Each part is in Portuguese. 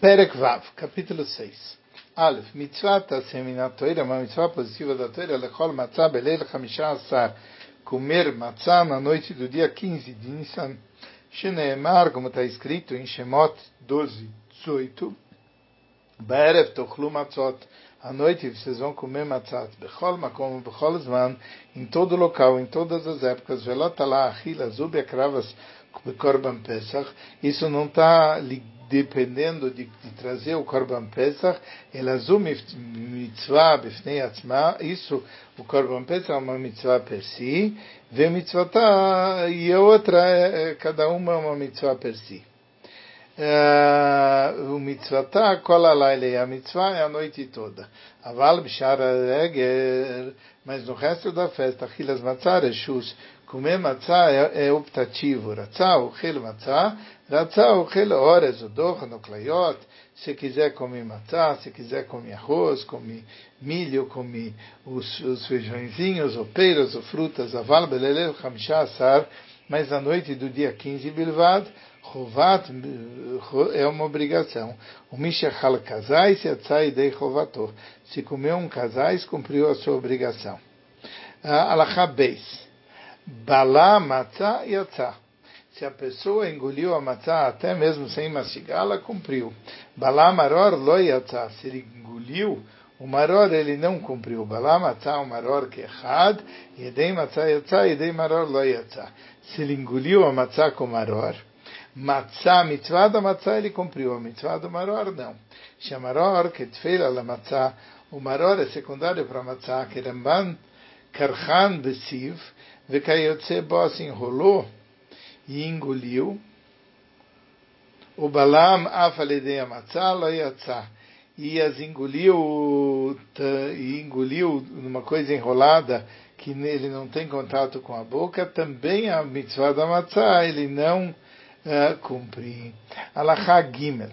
Perek Vav, capítulo 6. Aleph, mitzvah seminat Torah, uma mitzvah positiva da Torah, lechol matzah belel chamisha asar, comer matzah na noite do dia 15 de Nissan. Sheneemar, como está escrito em Shemot 12, 18, Be'erev tochlu matzot, à noite vocês vão comer matzat, bechol makom, bechol zman, em todo local, em todas as épocas, velot ala achila, zub akravas, korban pesach, isso não está dependendo de, de, trazer o Korban Pesach, el azul mitzvah bifnei atzma, isso, o Korban Pesach é uma mitzvah per si, ve mitzvah e a outra, cada uma é uma mitzvah per si. O mitzvah kol a mitzvah é a noite toda. Aval bishar reger, mas no resto da festa, chilas matzah, reshus, comer matzah é, é optativo. Ratzah, o matzah, ratzah, o chel horas, o docha, no clayot, se quiser comer matzah, se quiser comer arroz, comer milho, comer os, os feijõezinhos, ou peiras, ou frutas, aval belelev chamisha asar, mas na noite do dia 15 bilvad, Chovat é uma obrigação. O Mishachal casais e atzai dei chovator. Se comeu um casais, cumpriu a sua obrigação. Alachá beis. Balá matzah e atzah. Se a pessoa engoliu a matzah até mesmo sem mastigá-la, cumpriu. Balá maror lo yatzah. Se ele engoliu o maror, ele não cumpriu. Balá matzah o maror que é had. Yedei matzah yatzah, yedei maror lo yatzah. Se ele engoliu a matzah com maror, Matzah, mitzvah da matzah, ele cumpriu. A mitzvah do maror, não. Shamaror, que tfeila la matzah. O maror é secundário para matzah, que Ramban karchan besiv, vekayotze bo se enrolou e engoliu. O balam afalidei a matzah, lo. E as engoliu, e engoliu numa coisa enrolada, que ele não tem contato com a boca, também a mitzvah da matzah, ele não cumprir. Alachá Gimel.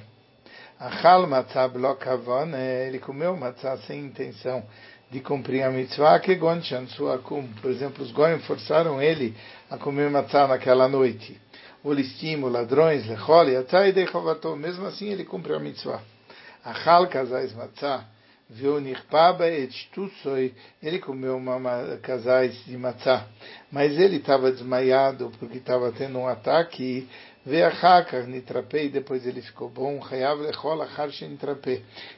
Achal matzah blokavon, ele comeu matzah sem intenção de cumprir a mitzvah, que gonchan suakum. Por exemplo, os goyim forçaram ele a comer matzah naquela noite. O listimo, ladrões, lechol, yatzah e dechovatou. Mesmo assim, ele cumpre a mitzvah. Achal casais matzah. Viu nirpaba et shtusoi. Ele comeu uma casais de matzah. Mas ele estava desmaiado porque estava tendo um ataque Veachakar nitrapei, depois ele ficou bom. Achar.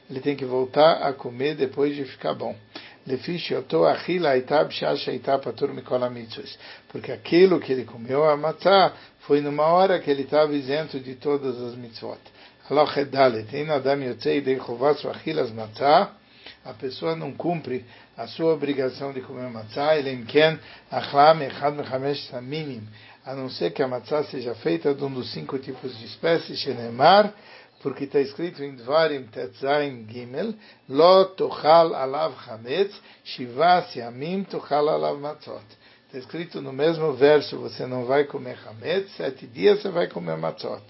Ele tem que voltar a comer depois de ficar bom. Achila Porque aquilo que ele comeu, a matzah, foi numa hora que ele estava isento de todas as mitzvot. Aloch edalet, ein adam yotzei dei chovas achilas matzah, a pessoa não cumpre a sua obrigação de comer matzah, ele imken achlam echad mechamesh saminim, a não ser que a matzah seja feita de um dos cinco tipos de espécies, shenemar, porque está escrito em Dvarim Tetzain Gimel, Lo tochal alav chametz, shivas yamim tochal alav matzot. Está escrito no mesmo verso, você não vai comer chametz, sete dias você vai comer matzot.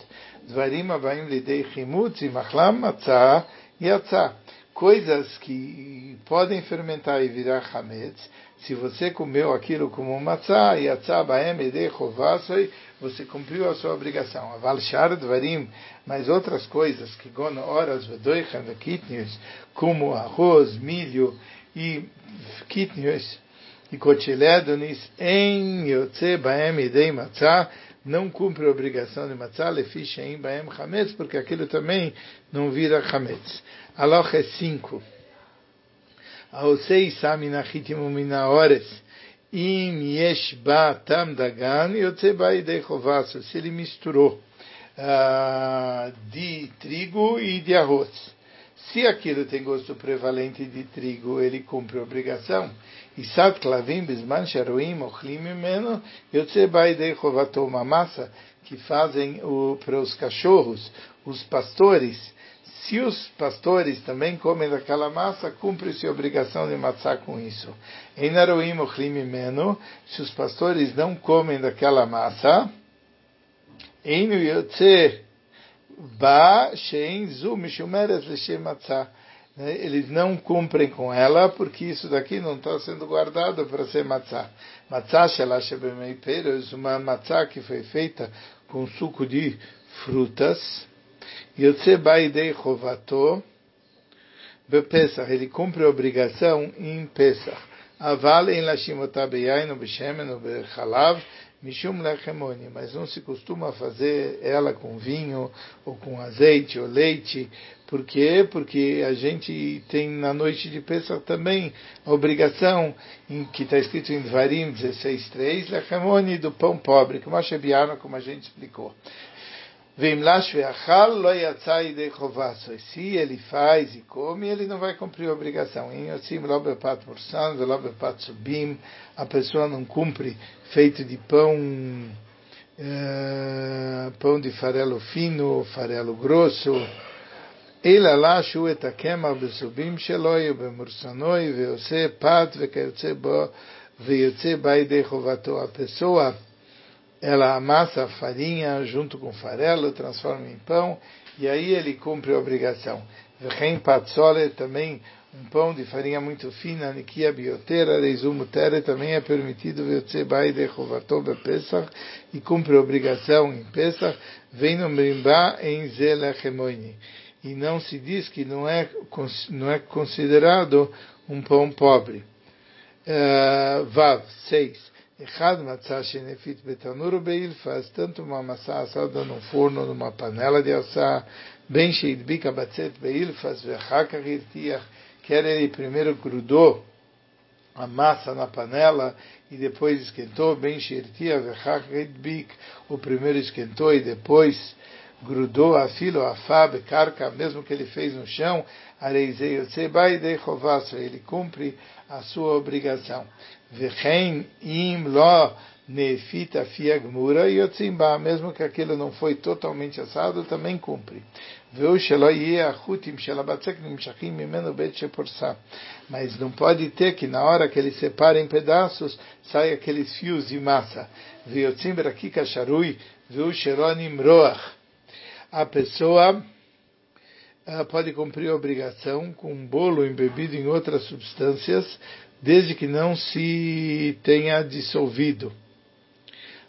Dvarim abaim lidei chimutz, imachlam matzah, yatzah. Coisas que podem fermentar e virar chametz, se você comeu aquilo como matzah, yatzah baem edei chovasoi, você cumpriu a sua obrigação. Aval shar dvarim, mas outras coisas, que gon horas vedoichan vekitnius, como arroz, milho e kitnius, e kotiledonis, em yotze baem edei matzah, não cumpre a obrigação de matzah, lefish em baem chametz, porque aquilo também não vira chametz. Aloch é 5. Aosei Saminachitim Minaores. Im Yeshba Tam Dagan Yotzeba Idei Chovasser. Se ele misturou uh, de trigo e de arroz. Se aquilo tem gosto prevalente de trigo, ele cumpre a obrigação. E sat klavim bisman sharuim ochlim imeno yotzeba idei chovatou uma massa que fazem para os cachorros, os pastores, se os pastores também comem daquela massa, cumpre-se a obrigação de matzá com isso. Em Naruim meno, se os pastores não comem daquela massa, em Yotze Ba Shein Zu Mishumeres Leshem Matzah, né, eles não cumprem com ela, porque isso daqui não está sendo guardado para ser matzá. Matzá shelash uma matzá que foi feita com suco de frutas, Yotze Baidei Chovato Bepesach, ele cumpre a obrigação em Pesach. Aval em Lashimotá Beyain, Beshemen, Bechalav, Mishum Lechemoni, mas não se costuma fazer ela com vinho, ou com azeite, ou leite. Por quê? Porque a gente tem na noite de Pesach também a obrigação, em, que está escrito em Dvarim 16.3, Lechemoni do pão pobre, como como a gente explicou. Se ele faz e come, ele não vai cumprir a obrigação. Em Yotzim Lobepat Mursan, Lobepat Subim, a pessoa não cumpre feito de pão, uh, pão de farelo fino, farelo grosso. אלא לה שהוא את הקמח בסובים שלו ובמורסנוי ועושה פת וכיוצא בו ויוצא בה ידי חובתו. A pessoa ela amassa a farinha junto com farelo, transforma em pão, e aí ele cumpre a obrigação. Vem patzole, também um pão de farinha muito fina, nikia biotera, reizumutere, também é permitido veotzebai de chovatobe Pesach, e cumpre a obrigação em Pesach, vem no mrimba em zelechemoini. E não se diz que não é, não é considerado um pão pobre. Uh, Vav, 6. Echad matzah shenefit betanuro beil faz tanto uma maçã assada num forno, numa panela de assar, bem sheidbika batzet beil faz vechakar irtiach, quer ele primeiro grudou a massa na panela e depois esquentou, bem sheirtia vechakar irtbik, o primeiro esquentou e depois grudou a filo, a fab, carca, mesmo que ele fez no chão, areizei ele cumpre a sua obrigação. Vechen im lo nefita fiagmura yotzimba, mesmo que aquilo não foi totalmente assado, também cumpre. Mas não pode ter que na hora que ele separa em pedaços, sai aqueles fios de massa. A pessoa pode cumprir a obrigação com um bolo embebido em outras substâncias, desde que não se tenha dissolvido.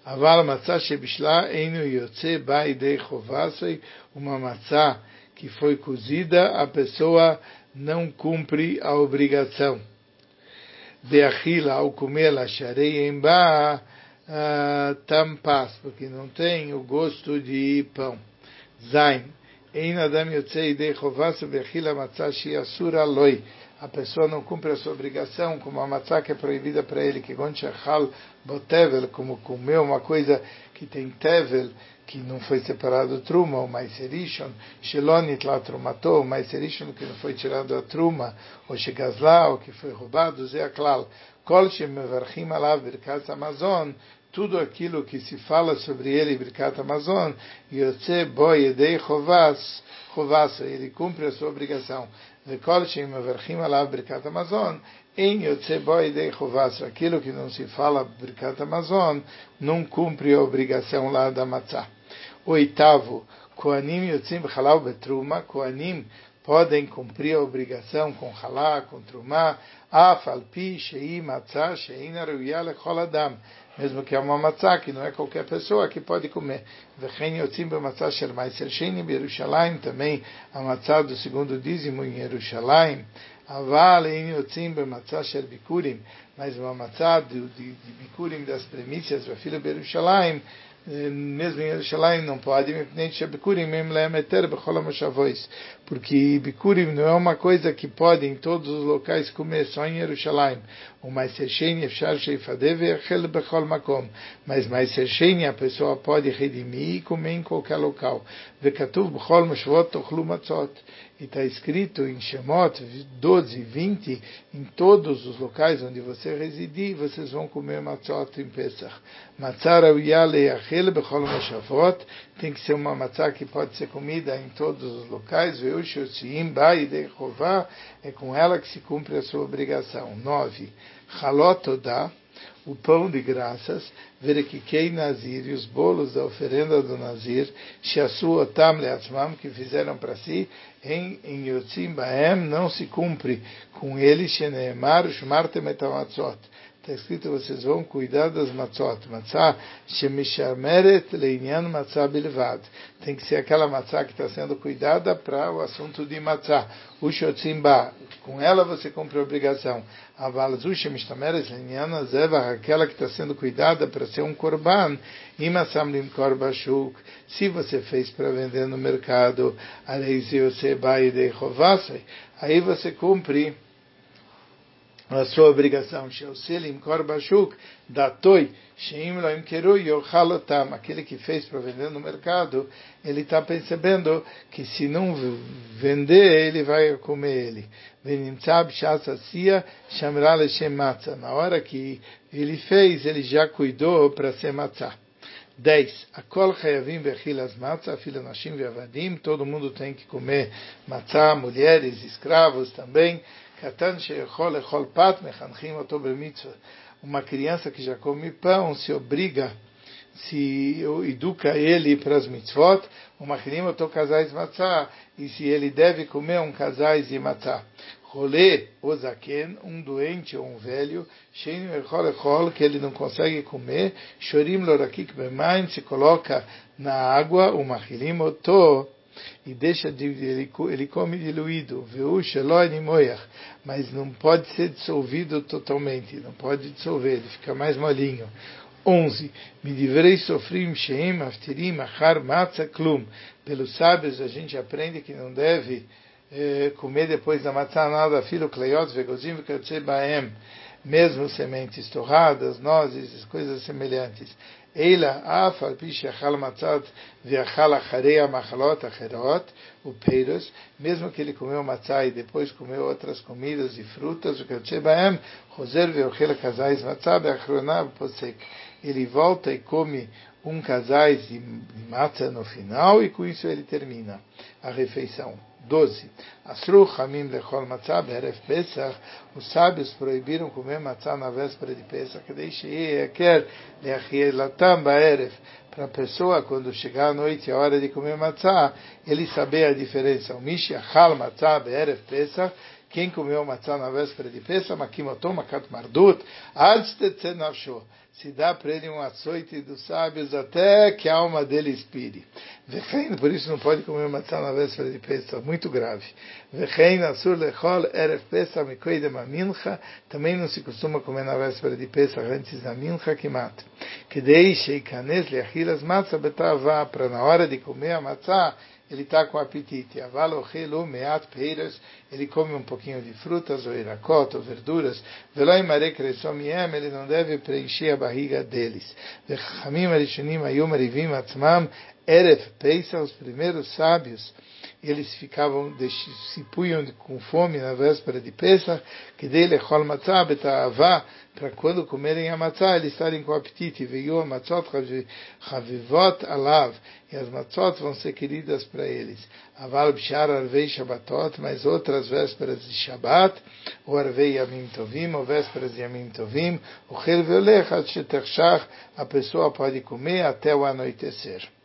Aval matzah shebishla einu yotze baidei chovasei, uma matzah que foi cozida, a pessoa não cumpre a obrigação. De achila, ao comê-la, sharei emba, tampas, porque não tem o gosto de pão. Zain, ein adam yotzei idei chovasa ve'achila matzah shiasura loi, a pessoa não cumpre a sua obrigação, como a matzá que é proibida para ele, que gonchachal botevel, como comeu uma coisa que tem tevel, que não foi separado truma, o maiserishon, shelonit la trumatou, o maiserishon que não foi tirado a truma, o shegazla, o que foi roubado, zé aklal, kol shemevarchim alav birkat amazon, tudo aquilo que se fala sobre ele, birkat amazon, yotze bo yedei chovas, chovas, ele cumpre a sua obrigação. Vekol Sheimavarchim Alav Birkat Amazon, em Yotzeboi de Chovasso, aquilo que não se fala bricata Amazon, não cumpre a obrigação lá da Matzah. Oitavo, Koanim Yotzim Halal Betruma, Koanim podem cumprir a obrigação com halá, com trumá, afalpi, shei, matzah, shei, naruya, lechol adam, mesmo que é uma matzah, que não é qualquer pessoa que pode comer. Vechen yotzim b'matzah shel maiser sheni b'Yerushalayim, também a matzah do segundo dízimo em Yerushalayim. Aval em yotzim b'matzah shel bikurim, mas uma matzah de, de, de bikurim das premissas, v'afilo b'Yerushalayim, mesmo em Yerushalayim não pode, porque Bikurim não é uma coisa que pode em todos os locais comer, só em Yerushalayim. Mas Maisershen a pessoa pode redimir e comer em qualquer local. E está escrito em Shemot 12, 20, em todos os locais onde você residir, vocês vão comer matzot em Pesach. Matzah Rauyale Achel Bechol Mashavot, tem que ser uma matzah que pode ser comida em todos os locais. Veushotzim Baidei Chová, é com ela que se cumpre a sua obrigação. 9. Halotodá, o pão de graças, verekikei nazir, e os bolos da oferenda do nazir, shasu otam leatzmam, que fizeram para si, em, em Yotzim Baem, não se cumpre com ele, sheneemar, shmartem etamatzot. Está escrito, vocês vão cuidar das matzot. Matzah shemishameret leinyan matzah bilvad. Tem que ser aquela matzah que está sendo cuidada para o assunto de matzah. Ushotzimba, com ela você cumpre a obrigação. Avalzu shemishameret leinyan zevach, aquela que está sendo cuidada para ser um korban. Imasamlim korbashuk. Se você fez para vender no mercado, areisi você baidei chovasei. Aí você cumpre a sua obrigação, Sheuselim Korbashuk, Datoi, Sheim Loim Keru Yochalotam, aquele que fez para vender no mercado, ele está percebendo que se não vender, ele vai comer ele. Venimtzab Shasasia Shamra Leshem Matzah. Na hora que ele fez, ele já cuidou para ser matzah. 10. Akol chayavim bechilas matzah, filha nashim ve'avadim. Todo mundo tem que comer matzah, mulheres, escravos também. Katan sheyechol echol pat mechanchim oto b'mitzvah. Uma criança que já come pão se obriga, se educa ele para as mitzvot, uma criança oto casais matzah, e se ele deve comer um casais de matzah. Rolê, ozaken, um doente ou um velho, shein echol echol, que ele não consegue comer, chorim lorakik bemaim, se coloca na água, o machilim oto, e deixa de, ele, ele come diluído, mas não pode ser dissolvido totalmente, não pode dissolver, ele fica mais molinho. 11. Midivrei sofrim sheim aftirim achar matzah klum. Pelos sábios a gente aprende que não deve eh, comer depois da matzah nada, filo kleiot vegozim baem, mesmo sementes torradas, nozes, coisas semelhantes. Eila, אף על פי שאכל מצת ואכל אחרי המחלות האחרות ופeiros, mesmo que ele comeu matzá e depois comeu outras comidas e frutas, o que eu baem, חוזר ואוכל כזית מצה באחרונה ופוסק. Ele volta e come um casais de, de matzah no final e com isso ele termina a refeição. 12. Asru Hamim lechol matzah be'erev Pesach. Os sábios proibiram comer matzah na véspera de Pesach. Para a pessoa, quando chegar a noite, a hora de comer matzah, ele saber a diferença. O mishi achal matzah be'erev Pesach. Quem comeu matzah na véspera de Pesach, makimotom makat mardut, ad nafsho se dá para ele um açoite dos sábios até que a alma dele expire. Vechein, por isso não pode comer matzah na véspera de Pesach, muito grave. Vechein asur lechol erev Pesach mikoidem mincha, também não se costuma comer na véspera de Pesach antes da mincha que mata. Que deixe e canes leachilas matzah betavá, para na hora de comer a matzah, ele está com apetite. Avalochelu meat peiras, ele come um pouquinho de frutas, ou iracot, ou verduras. Veloi marek resomiem, ele não deve preencher a barriga deles. Vechamim arishonim ayum arivim atzmam, erev peisa, os primeiros sábios, eles ficavam, se punham com fome na véspera de Pesach, que dele chol matzah beta'avá, para quando comerem a matzah, eles estarem com apetite. Veio a matzot chavivot alav, e as matzot vão ser queridas para eles. Aval bshar arvei shabatot, mas outras vésperas de Shabat, ou arvei yamim tovim, ou vésperas de yamim tovim, o chel veolech, a pessoa pode comer até o anoitecer.